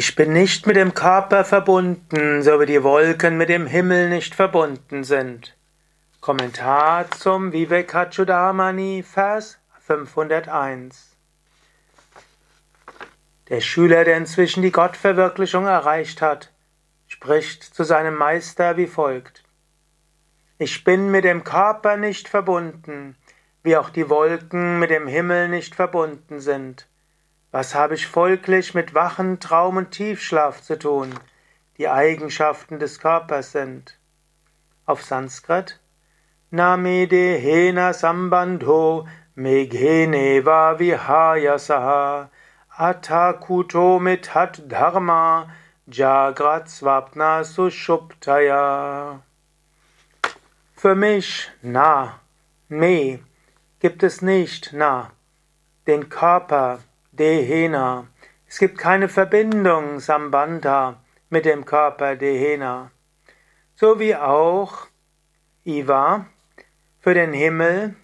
Ich bin nicht mit dem Körper verbunden, so wie die Wolken mit dem Himmel nicht verbunden sind. Kommentar zum Vivekachudamani, Vers 501. Der Schüler, der inzwischen die Gottverwirklichung erreicht hat, spricht zu seinem Meister wie folgt. Ich bin mit dem Körper nicht verbunden, wie auch die Wolken mit dem Himmel nicht verbunden sind. Was habe ich folglich mit Wachen, Traum und Tiefschlaf zu tun, die Eigenschaften des Körpers sind? Auf Sanskrit Namede hena sambandho meghene va vihayasaha atakuto mithat dharma jagrat swapna sushuptaya. Für mich, na, me, gibt es nicht, na, den Körper, Dehena. Es gibt keine Verbindung, Sambandha, mit dem Körper Dehena. So wie auch Iva für den Himmel,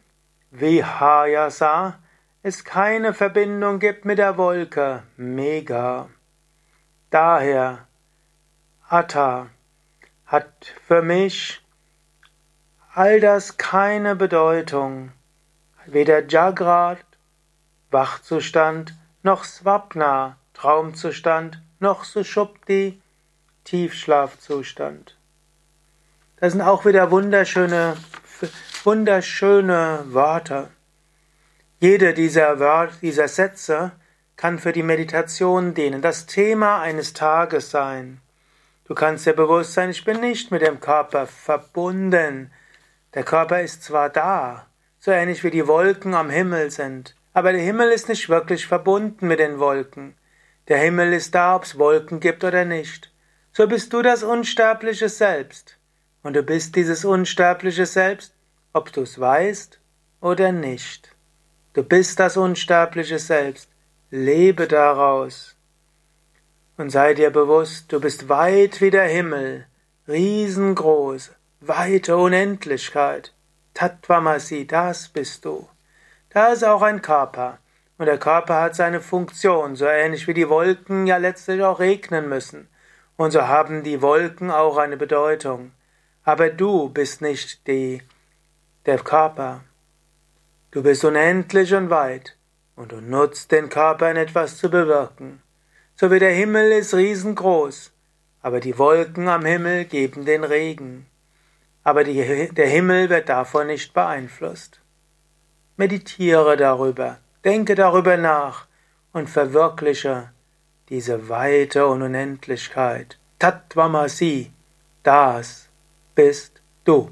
Vihayasa, es keine Verbindung gibt mit der Wolke, Mega. Daher, Atta hat für mich all das keine Bedeutung. Weder Jagrat, Wachzustand, noch Swapna, Traumzustand, noch Sushupti, Tiefschlafzustand. Das sind auch wieder wunderschöne, wunderschöne Worte. Jede dieser, Wörter, dieser Sätze kann für die Meditation dienen, das Thema eines Tages sein. Du kannst dir bewusst sein, ich bin nicht mit dem Körper verbunden. Der Körper ist zwar da, so ähnlich wie die Wolken am Himmel sind, aber der Himmel ist nicht wirklich verbunden mit den Wolken. Der Himmel ist da, ob es Wolken gibt oder nicht. So bist du das unsterbliche Selbst. Und du bist dieses unsterbliche Selbst, ob du es weißt oder nicht. Du bist das unsterbliche Selbst. Lebe daraus. Und sei dir bewusst, du bist weit wie der Himmel, riesengroß, weite Unendlichkeit. Tattvamasi, das bist du. Da ist auch ein Körper. Und der Körper hat seine Funktion, so ähnlich wie die Wolken ja letztlich auch regnen müssen. Und so haben die Wolken auch eine Bedeutung. Aber du bist nicht die, der Körper. Du bist unendlich und weit. Und du nutzt den Körper in etwas zu bewirken. So wie der Himmel ist riesengroß. Aber die Wolken am Himmel geben den Regen. Aber die, der Himmel wird davon nicht beeinflusst. Meditiere darüber, denke darüber nach und verwirkliche diese weite Unendlichkeit. Tattvamasi, das bist du.